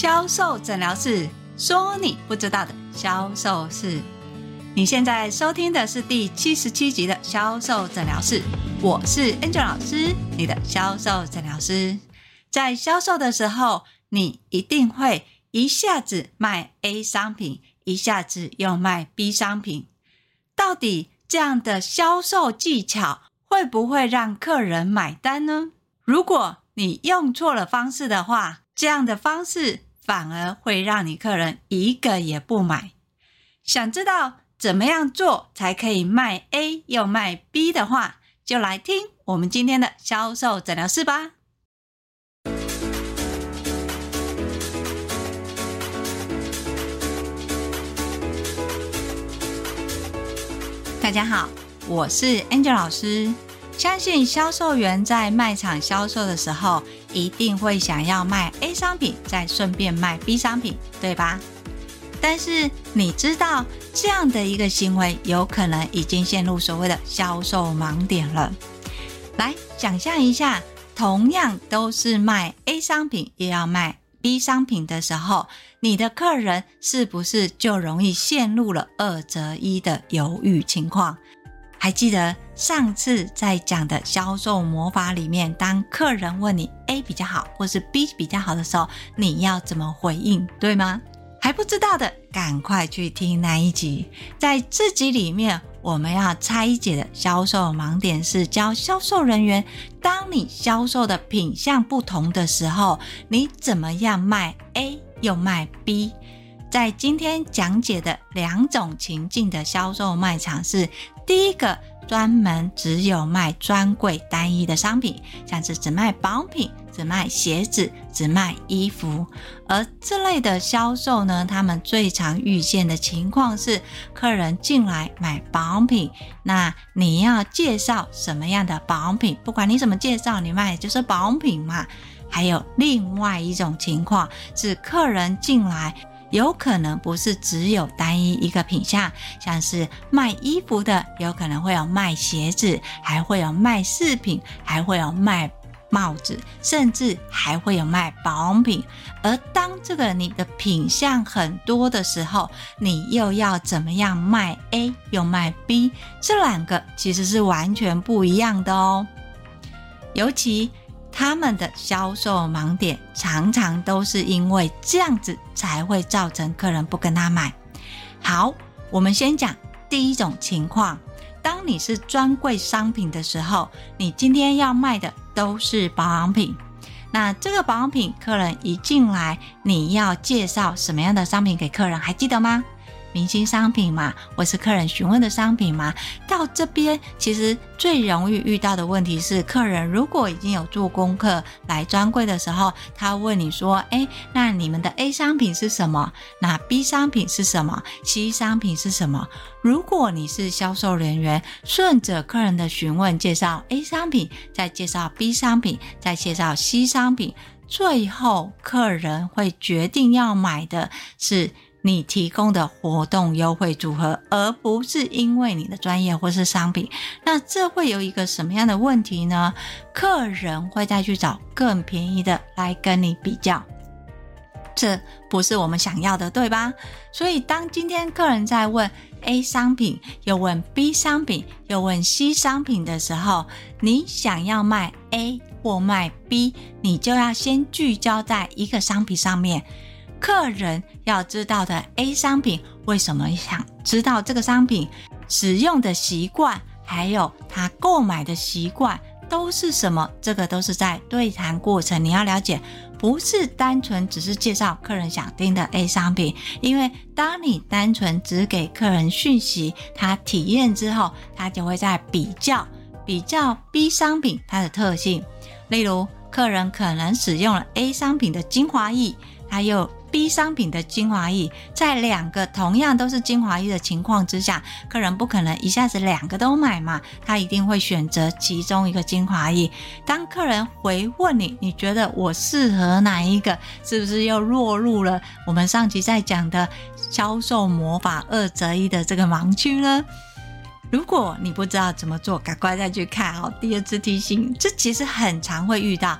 销售诊疗室说你不知道的销售室。你现在收听的是第七十七集的销售诊疗室，我是 Angel 老师，你的销售诊疗师。在销售的时候，你一定会一下子卖 A 商品，一下子又卖 B 商品。到底这样的销售技巧会不会让客人买单呢？如果你用错了方式的话，这样的方式反而会让你客人一个也不买。想知道怎么样做才可以卖 A 又卖 B 的话，就来听我们今天的销售诊疗室吧。大家好，我是 Angel 老师。相信销售员在卖场销售的时候，一定会想要卖 A 商品，再顺便卖 B 商品，对吧？但是你知道这样的一个行为，有可能已经陷入所谓的销售盲点了。来想象一下，同样都是卖 A 商品，也要卖 B 商品的时候，你的客人是不是就容易陷入了二择一的犹豫情况？还记得上次在讲的销售魔法里面，当客人问你 A 比较好，或是 B 比较好的时候，你要怎么回应，对吗？还不知道的，赶快去听那一集。在这集里面，我们要拆解的销售盲点是教销售人员，当你销售的品项不同的时候，你怎么样卖 A 又卖 B？在今天讲解的两种情境的销售卖场是。第一个专门只有卖专柜单一的商品，像是只卖保养品、只卖鞋子、只卖衣服，而这类的销售呢，他们最常遇见的情况是，客人进来买保养品，那你要介绍什么样的保养品？不管你怎么介绍，你卖的就是保养品嘛。还有另外一种情况是，客人进来。有可能不是只有单一一个品项，像是卖衣服的，有可能会有卖鞋子，还会有卖饰品，还会有卖帽子，甚至还会有卖保养品。而当这个你的品相很多的时候，你又要怎么样卖 A 又卖 B？这两个其实是完全不一样的哦，尤其。他们的销售盲点常常都是因为这样子才会造成客人不跟他买。好，我们先讲第一种情况：当你是专柜商品的时候，你今天要卖的都是保养品。那这个保养品，客人一进来，你要介绍什么样的商品给客人？还记得吗？明星商品嘛，或是客人询问的商品嘛，到这边其实最容易遇到的问题是，客人如果已经有做功课来专柜的时候，他问你说：“哎，那你们的 A 商品是什么？那 B 商品是什么？C 商品是什么？”如果你是销售人员，顺着客人的询问介绍 A 商品，再介绍 B 商品，再介绍 C 商品，最后客人会决定要买的是。你提供的活动优惠组合，而不是因为你的专业或是商品，那这会有一个什么样的问题呢？客人会再去找更便宜的来跟你比较，这不是我们想要的，对吧？所以当今天客人在问 A 商品，又问 B 商品，又问 C 商品的时候，你想要卖 A 或卖 B，你就要先聚焦在一个商品上面。客人要知道的 A 商品，为什么想知道这个商品使用的习惯，还有他购买的习惯都是什么？这个都是在对谈过程你要了解，不是单纯只是介绍客人想听的 A 商品。因为当你单纯只给客人讯息，他体验之后，他就会在比较比较 B 商品它的特性。例如，客人可能使用了 A 商品的精华液，他又 B 商品的精华液，在两个同样都是精华液的情况之下，客人不可能一下子两个都买嘛，他一定会选择其中一个精华液。当客人回问你，你觉得我适合哪一个？是不是又落入了我们上集在讲的销售魔法二择一的这个盲区呢？如果你不知道怎么做，赶快再去看哦。第二次提醒，这其实很常会遇到。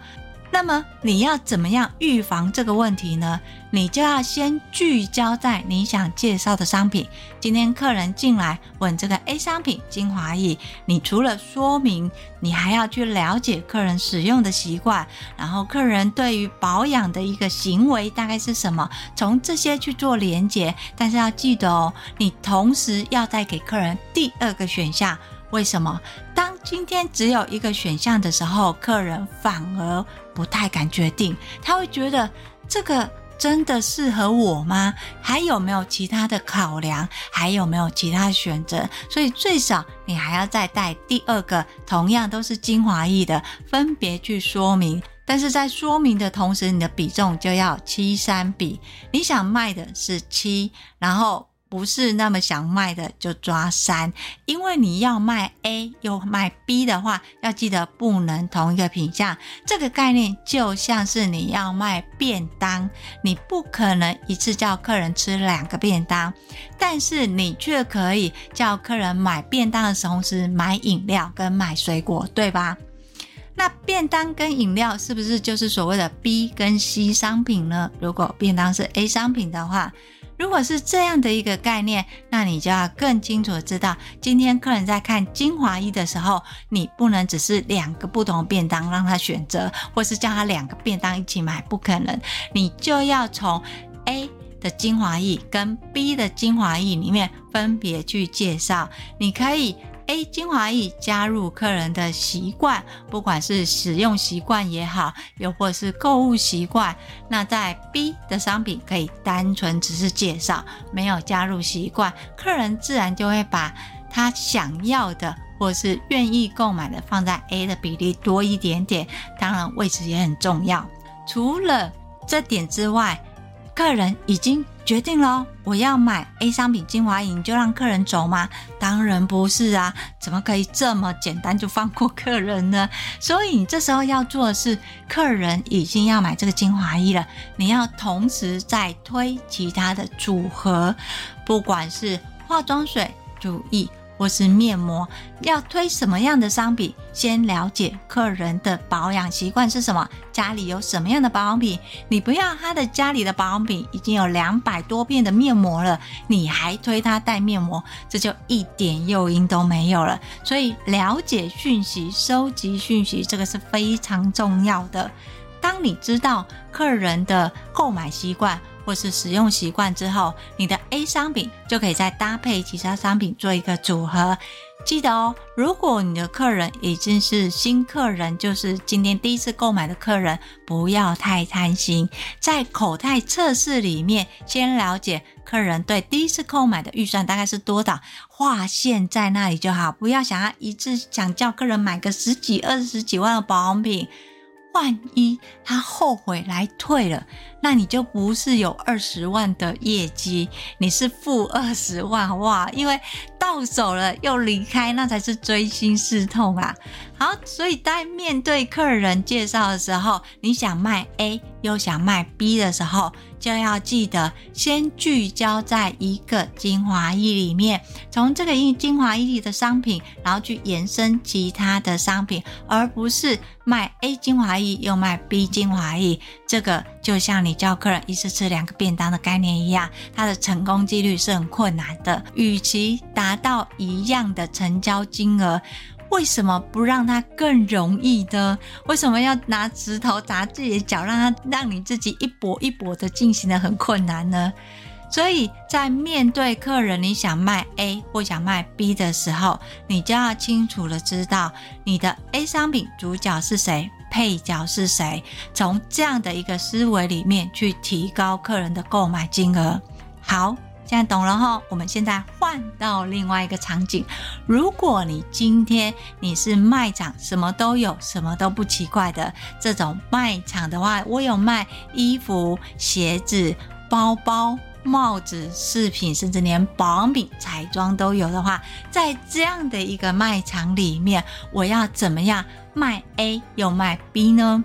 那么你要怎么样预防这个问题呢？你就要先聚焦在你想介绍的商品。今天客人进来问这个 A 商品精华液，你除了说明，你还要去了解客人使用的习惯，然后客人对于保养的一个行为大概是什么，从这些去做连接。但是要记得哦，你同时要再给客人第二个选项。为什么？当今天只有一个选项的时候，客人反而不太敢决定，他会觉得这个真的适合我吗？还有没有其他的考量？还有没有其他选择？所以最少你还要再带第二个，同样都是精华液的，分别去说明。但是在说明的同时，你的比重就要七三比，你想卖的是七，然后。不是那么想卖的就抓三，因为你要卖 A 又卖 B 的话，要记得不能同一个品项。这个概念就像是你要卖便当，你不可能一次叫客人吃两个便当，但是你却可以叫客人买便当的同时买饮料跟买水果，对吧？那便当跟饮料是不是就是所谓的 B 跟 C 商品呢？如果便当是 A 商品的话。如果是这样的一个概念，那你就要更清楚知道，今天客人在看精华液的时候，你不能只是两个不同的便当让他选择，或是叫他两个便当一起买，不可能。你就要从 A 的精华液跟 B 的精华液里面分别去介绍，你可以。A 精华液加入客人的习惯，不管是使用习惯也好，又或是购物习惯。那在 B 的商品可以单纯只是介绍，没有加入习惯，客人自然就会把他想要的或是愿意购买的放在 A 的比例多一点点。当然位置也很重要。除了这点之外，客人已经决定了，我要买 A 商品精华液，你就让客人走吗？当然不是啊，怎么可以这么简单就放过客人呢？所以你这时候要做的是，客人已经要买这个精华液了，你要同时再推其他的组合，不管是化妆水、乳液。或是面膜，要推什么样的商品？先了解客人的保养习惯是什么，家里有什么样的保养品。你不要他的家里的保养品已经有两百多片的面膜了，你还推他带面膜，这就一点诱因都没有了。所以了解讯息、收集讯息，这个是非常重要的。当你知道客人的购买习惯，或是使用习惯之后，你的 A 商品就可以再搭配其他商品做一个组合。记得哦，如果你的客人已经是新客人，就是今天第一次购买的客人，不要太贪心，在口袋测试里面先了解客人对第一次购买的预算大概是多少，划线在那里就好，不要想要一次想叫客人买个十几、二十几万的保养品。万一他后悔来退了，那你就不是有二十万的业绩，你是负二十万哇！因为到手了又离开，那才是锥心刺痛啊。好，所以在面对客人介绍的时候，你想卖 A 又想卖 B 的时候，就要记得先聚焦在一个精华液里面，从这个一精华液里的商品，然后去延伸其他的商品，而不是卖 A 精华液又卖 B 精华液。这个就像你叫客人一次吃两个便当的概念一样，它的成功几率是很困难的。与其打拿到一样的成交金额。为什么不让它更容易呢？为什么要拿石头砸自己的脚，让它让你自己一跛一跛的进行的很困难呢？所以在面对客人，你想卖 A 或想卖 B 的时候，你就要清楚的知道你的 A 商品主角是谁，配角是谁，从这样的一个思维里面去提高客人的购买金额。好。现在懂了哈，我们现在换到另外一个场景。如果你今天你是卖场，什么都有，什么都不奇怪的这种卖场的话，我有卖衣服、鞋子、包包、帽子、饰品，甚至连保养品、彩妆都有的话，在这样的一个卖场里面，我要怎么样卖 A 又卖 B 呢？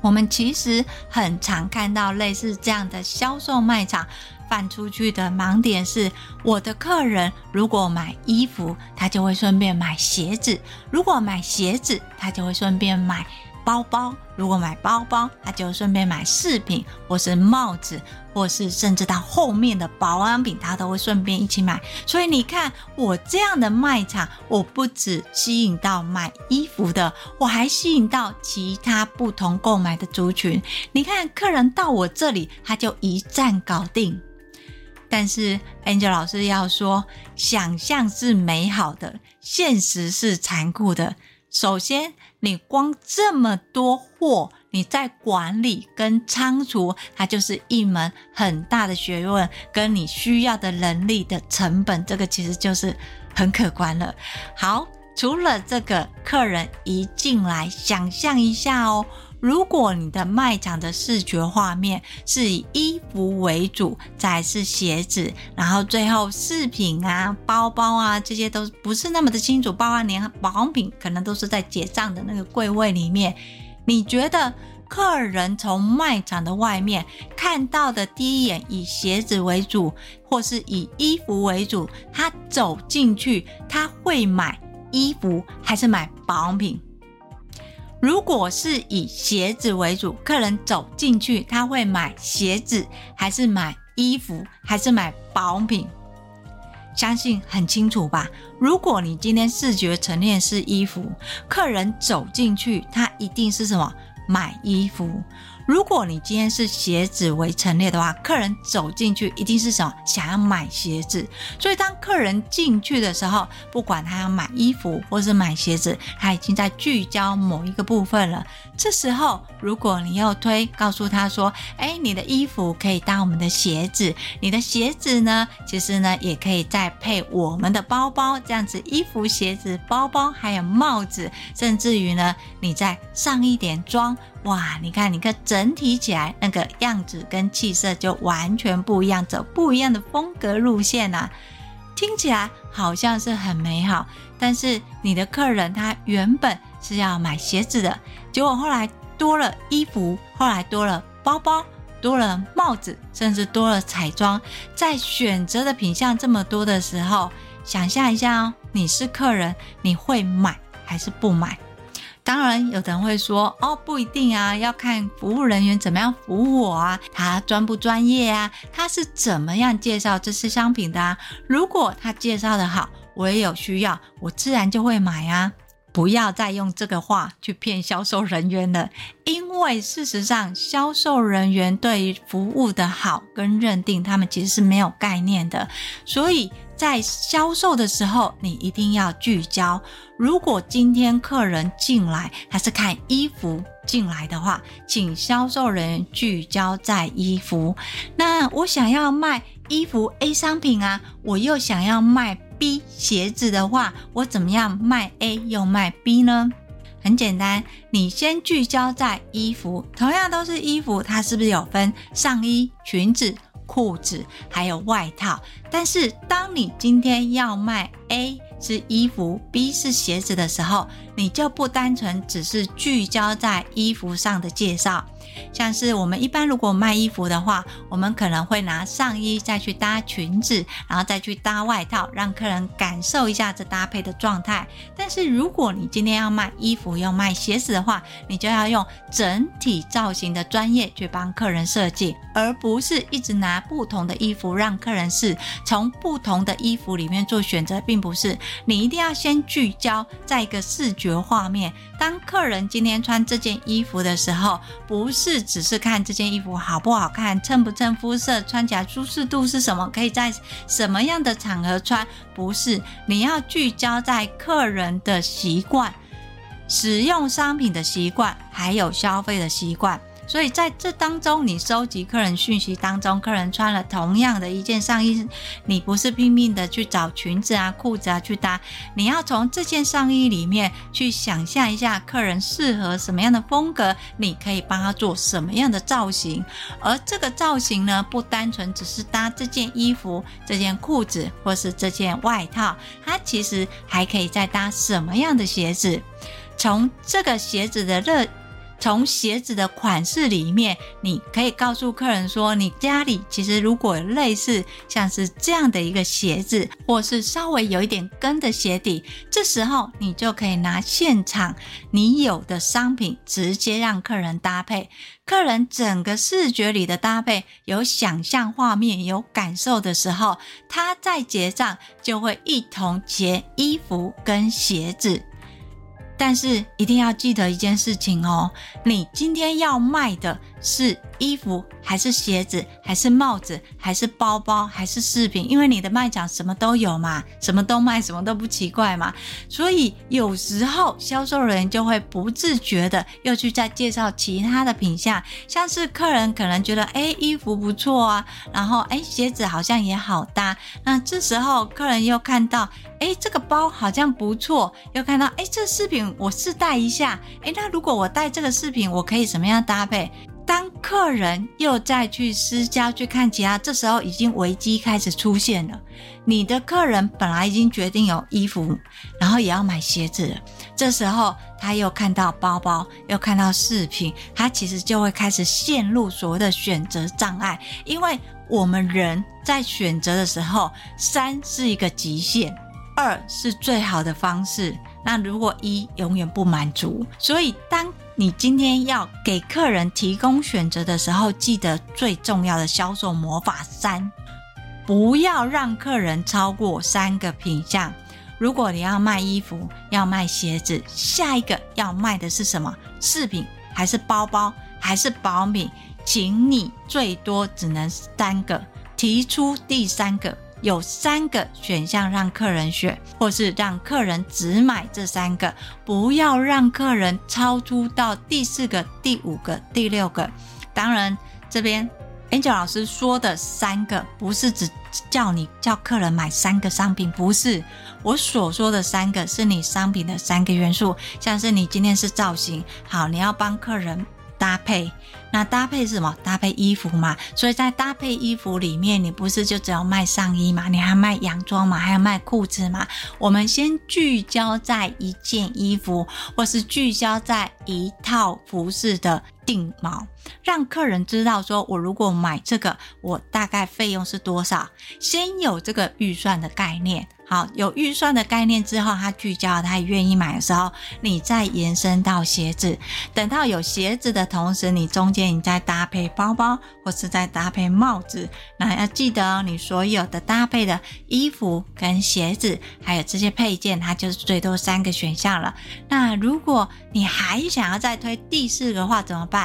我们其实很常看到类似这样的销售卖场。放出去的盲点是，我的客人如果买衣服，他就会顺便买鞋子；如果买鞋子，他就会顺便买包包，如果买包包，他就顺便买饰品，或是帽子，或是甚至到后面的保养品，他都会顺便一起买。所以你看，我这样的卖场，我不只吸引到买衣服的，我还吸引到其他不同购买的族群。你看，客人到我这里，他就一站搞定。但是 Angel 老师要说，想象是美好的，现实是残酷的。首先，你光这么多货，你在管理跟仓储，它就是一门很大的学问，跟你需要的能力的成本，这个其实就是很可观了。好，除了这个，客人一进来，想象一下哦。如果你的卖场的视觉画面是以衣服为主，再是鞋子，然后最后饰品啊、包包啊，这些都不是那么的清楚，包括连保养品可能都是在结账的那个柜位里面。你觉得客人从卖场的外面看到的第一眼以鞋子为主，或是以衣服为主，他走进去他会买衣服还是买保养品？如果是以鞋子为主，客人走进去，他会买鞋子，还是买衣服，还是买保养品？相信很清楚吧？如果你今天视觉陈列是衣服，客人走进去，他一定是什么？买衣服。如果你今天是鞋子为陈列的话，客人走进去一定是什么？想要买鞋子。所以当客人进去的时候，不管他要买衣服或是买鞋子，他已经在聚焦某一个部分了。这时候，如果你又推告诉他说：“哎，你的衣服可以当我们的鞋子，你的鞋子呢，其实呢也可以再配我们的包包，这样子衣服、鞋子、包包还有帽子，甚至于呢，你再上一点妆。”哇，你看，你看，整体起来那个样子跟气色就完全不一样，走不一样的风格路线啊，听起来好像是很美好。但是你的客人他原本是要买鞋子的，结果后来多了衣服，后来多了包包，多了帽子，甚至多了彩妆，在选择的品项这么多的时候，想象一下哦，你是客人，你会买还是不买？当然，有人会说：“哦，不一定啊，要看服务人员怎么样服务我啊，他专不专业啊，他是怎么样介绍这些商品的啊？如果他介绍的好，我也有需要，我自然就会买啊。不要再用这个话去骗销售人员了，因为事实上，销售人员对于服务的好跟认定，他们其实是没有概念的，所以。”在销售的时候，你一定要聚焦。如果今天客人进来，他是看衣服进来的话，请销售人员聚焦在衣服。那我想要卖衣服 A 商品啊，我又想要卖 B 鞋子的话，我怎么样卖 A 又卖 B 呢？很简单，你先聚焦在衣服，同样都是衣服，它是不是有分上衣、裙子？裤子还有外套，但是当你今天要卖 A 是衣服，B 是鞋子的时候，你就不单纯只是聚焦在衣服上的介绍。像是我们一般如果卖衣服的话，我们可能会拿上衣再去搭裙子，然后再去搭外套，让客人感受一下这搭配的状态。但是如果你今天要卖衣服又卖鞋子的话，你就要用整体造型的专业去帮客人设计，而不是一直拿不同的衣服让客人试，从不同的衣服里面做选择，并不是。你一定要先聚焦在一个视觉画面。当客人今天穿这件衣服的时候，不是。是只是看这件衣服好不好看，衬不衬肤色，穿起来舒适度是什么，可以在什么样的场合穿？不是，你要聚焦在客人的习惯、使用商品的习惯，还有消费的习惯。所以在这当中，你收集客人讯息当中，客人穿了同样的一件上衣，你不是拼命的去找裙子啊、裤子啊去搭，你要从这件上衣里面去想象一下客人适合什么样的风格，你可以帮他做什么样的造型。而这个造型呢，不单纯只是搭这件衣服、这件裤子或是这件外套，它其实还可以再搭什么样的鞋子。从这个鞋子的热。从鞋子的款式里面，你可以告诉客人说，你家里其实如果类似像是这样的一个鞋子，或是稍微有一点跟的鞋底，这时候你就可以拿现场你有的商品直接让客人搭配，客人整个视觉里的搭配有想象画面、有感受的时候，他在结账就会一同结衣服跟鞋子。但是一定要记得一件事情哦，你今天要卖的是衣服还是鞋子，还是帽子，还是包包，还是饰品？因为你的卖场什么都有嘛，什么都卖，什么都不奇怪嘛。所以有时候销售人就会不自觉的又去再介绍其他的品项，像是客人可能觉得，哎，衣服不错啊，然后哎，鞋子好像也好搭。那这时候客人又看到，哎，这个包好像不错，又看到，哎，这饰品我试戴一下，哎，那如果我戴这个饰品，我可以怎么样搭配？当客人又再去私交去看其他，这时候已经危机开始出现了。你的客人本来已经决定有衣服，然后也要买鞋子了，这时候他又看到包包，又看到饰品，他其实就会开始陷入所谓的选择障碍。因为我们人在选择的时候，三是一个极限，二是最好的方式。那如果一永远不满足，所以当你今天要给客人提供选择的时候，记得最重要的销售魔法三，不要让客人超过三个品项。如果你要卖衣服，要卖鞋子，下一个要卖的是什么？饰品还是包包还是保品？请你最多只能三个，提出第三个。有三个选项让客人选，或是让客人只买这三个，不要让客人超出到第四个、第五个、第六个。当然，这边 Angel 老师说的三个，不是只叫你叫客人买三个商品，不是。我所说的三个，是你商品的三个元素，像是你今天是造型，好，你要帮客人。搭配，那搭配是什么？搭配衣服嘛。所以在搭配衣服里面，你不是就只有卖上衣嘛？你还卖洋装嘛？还要卖裤子嘛？我们先聚焦在一件衣服，或是聚焦在一套服饰的定锚，让客人知道说，我如果买这个，我大概费用是多少？先有这个预算的概念。好，有预算的概念之后，他聚焦，他愿意买的时候，你再延伸到鞋子。等到有鞋子的同时，你中间你再搭配包包，或是再搭配帽子。那要记得，你所有的搭配的衣服跟鞋子，还有这些配件，它就是最多三个选项了。那如果你还想要再推第四个的话，怎么办？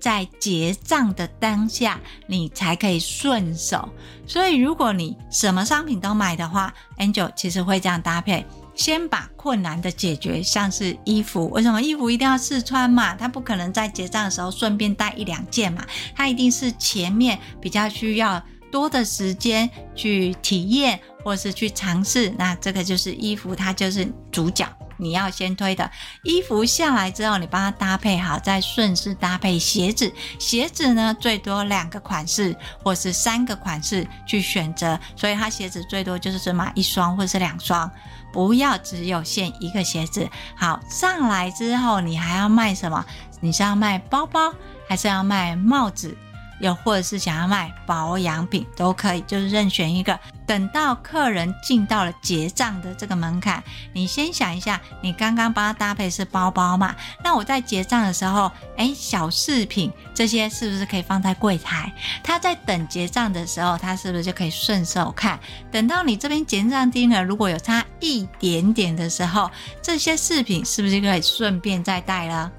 在结账的当下，你才可以顺手。所以，如果你什么商品都买的话，Angel 其实会这样搭配：先把困难的解决，像是衣服。为什么衣服一定要试穿嘛？它不可能在结账的时候顺便带一两件嘛？它一定是前面比较需要多的时间去体验，或是去尝试。那这个就是衣服，它就是主角。你要先推的衣服下来之后，你帮它搭配好，再顺势搭配鞋子。鞋子呢，最多两个款式或是三个款式去选择，所以它鞋子最多就是只买一双或是两双，不要只有限一个鞋子。好，上来之后你还要卖什么？你是要卖包包，还是要卖帽子？又或者是想要卖保养品都可以，就是任选一个。等到客人进到了结账的这个门槛，你先想一下，你刚刚帮他搭配是包包嘛？那我在结账的时候，诶，小饰品这些是不是可以放在柜台？他在等结账的时候，他是不是就可以顺手看？等到你这边结账金额如果有差一点点的时候，这些饰品是不是就可以顺便再带了？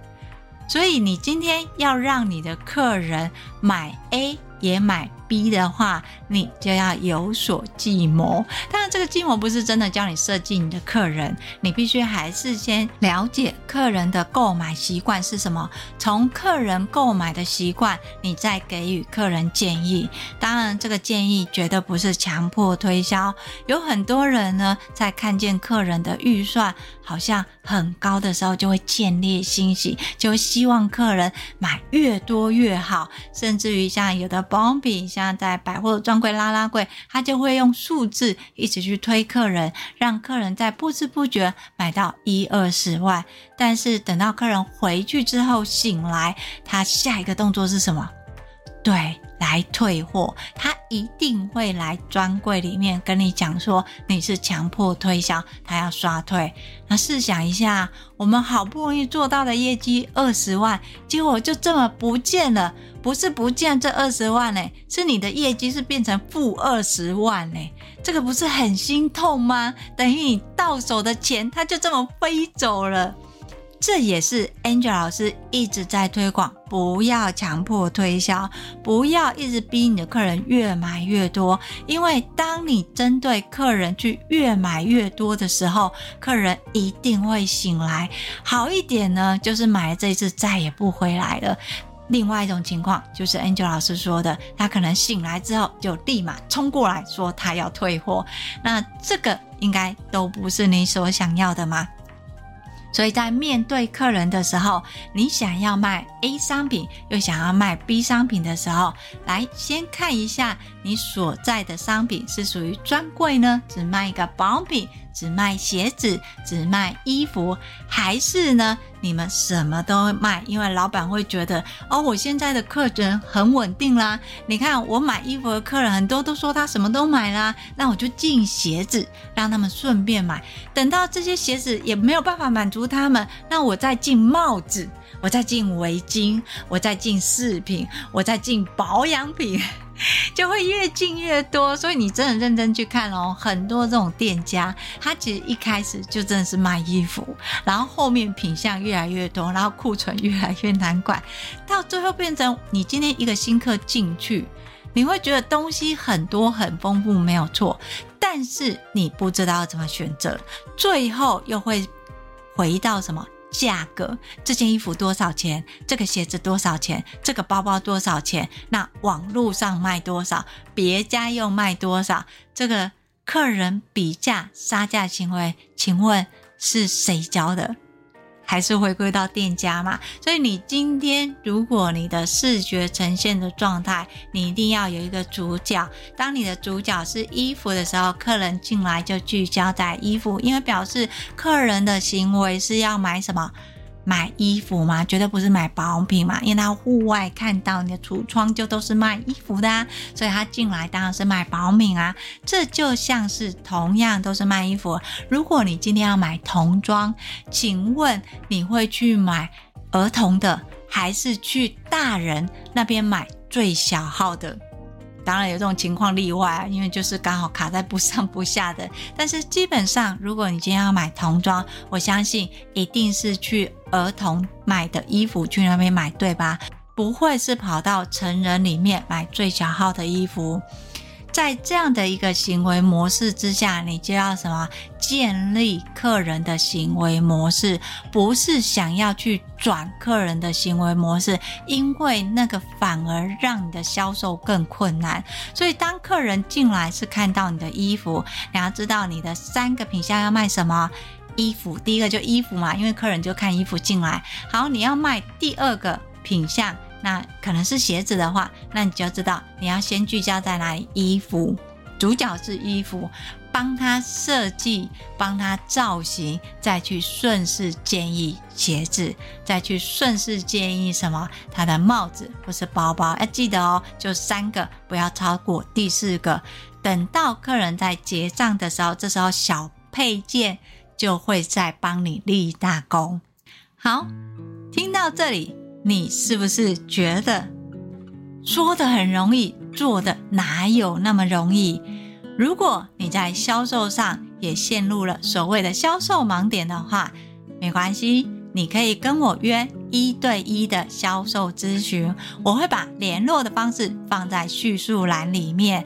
所以你今天要让你的客人买 A 也买 B 的话，你就要有所计谋。当然，这个计谋不是真的教你设计你的客人，你必须还是先了解客人的购买习惯是什么。从客人购买的习惯，你再给予客人建议。当然，这个建议绝对不是强迫推销。有很多人呢，在看见客人的预算好像很高的时候，就会建立心喜，就希望客人买越多越好，甚至于像有的保品，像在百货专柜拉拉柜，他就会用数字一直去推客人，让客人在不知不觉买到一二十万。但是等到客人回去之后醒来，他下一个动作是什么？对。来退货，他一定会来专柜里面跟你讲说你是强迫推销，他要刷退。那试想一下，我们好不容易做到的业绩二十万，结果就这么不见了。不是不见这二十万呢，是你的业绩是变成负二十万呢，这个不是很心痛吗？等于你到手的钱，它就这么飞走了。这也是 Angel 老师一直在推广，不要强迫推销，不要一直逼你的客人越买越多。因为当你针对客人去越买越多的时候，客人一定会醒来。好一点呢，就是买了这一次再也不回来了。另外一种情况就是 Angel 老师说的，他可能醒来之后就立马冲过来说他要退货。那这个应该都不是你所想要的吗？所以在面对客人的时候，你想要卖 A 商品，又想要卖 B 商品的时候，来先看一下你所在的商品是属于专柜呢，只卖一个保养品。只卖鞋子，只卖衣服，还是呢？你们什么都卖，因为老板会觉得哦，我现在的客人很稳定啦。你看我买衣服的客人很多都说他什么都买啦，那我就进鞋子，让他们顺便买。等到这些鞋子也没有办法满足他们，那我再进帽子，我再进围巾，我再进饰品，我再进保养品。就会越进越多，所以你真的认真去看哦，很多这种店家，他其实一开始就真的是卖衣服，然后后面品相越来越多，然后库存越来越难管，到最后变成你今天一个新客进去，你会觉得东西很多很丰富，没有错，但是你不知道怎么选择，最后又会回到什么？价格，这件衣服多少钱？这个鞋子多少钱？这个包包多少钱？那网络上卖多少？别家又卖多少？这个客人比价杀价行为，请问是谁教的？还是回归到店家嘛？所以你今天如果你的视觉呈现的状态，你一定要有一个主角。当你的主角是衣服的时候，客人进来就聚焦在衣服，因为表示客人的行为是要买什么？买衣服吗？绝对不是买保养品嘛，因为他户外看到你的橱窗就都是卖衣服的啊，所以他进来当然是买保养品啊。这就像是同样都是卖衣服，如果你今天要买童装，请问你会去买儿童的，还是去大人那边买最小号的？当然有这种情况例外，因为就是刚好卡在不上不下的。但是基本上，如果你今天要买童装，我相信一定是去儿童买的衣服去那边买，对吧？不会是跑到成人里面买最小号的衣服。在这样的一个行为模式之下，你就要什么？建立客人的行为模式，不是想要去转客人的行为模式，因为那个反而让你的销售更困难。所以，当客人进来是看到你的衣服，你要知道你的三个品项要卖什么衣服。第一个就衣服嘛，因为客人就看衣服进来。好，你要卖第二个品相。那可能是鞋子的话，那你就知道你要先聚焦在哪里。衣服，主角是衣服，帮他设计，帮他造型，再去顺势建议鞋子，再去顺势建议什么？他的帽子或是包包。要记得哦，就三个，不要超过第四个。等到客人在结账的时候，这时候小配件就会再帮你立大功。好，听到这里。你是不是觉得说的很容易，做的哪有那么容易？如果你在销售上也陷入了所谓的销售盲点的话，没关系，你可以跟我约一对一的销售咨询，我会把联络的方式放在叙述栏里面。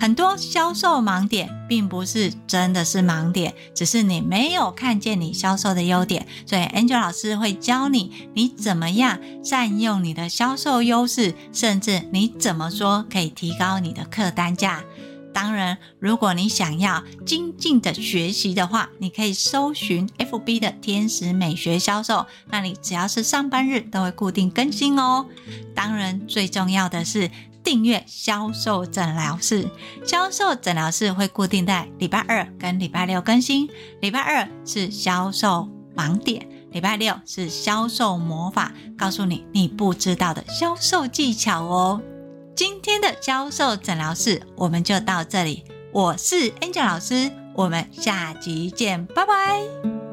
很多销售盲点并不是真的是盲点，只是你没有看见你销售的优点，所以 Angel 老师会教你你怎么样善用你的销售优势，甚至你怎么说可以提高你的客单价。当然，如果你想要精进的学习的话，你可以搜寻 FB 的天使美学销售，那里只要是上班日都会固定更新哦。当然，最重要的是订阅销售诊疗室。销售诊疗室会固定在礼拜二跟礼拜六更新。礼拜二是销售盲点，礼拜六是销售魔法，告诉你你不知道的销售技巧哦。今天的销售诊疗室我们就到这里，我是 Angel 老师，我们下集见，拜拜。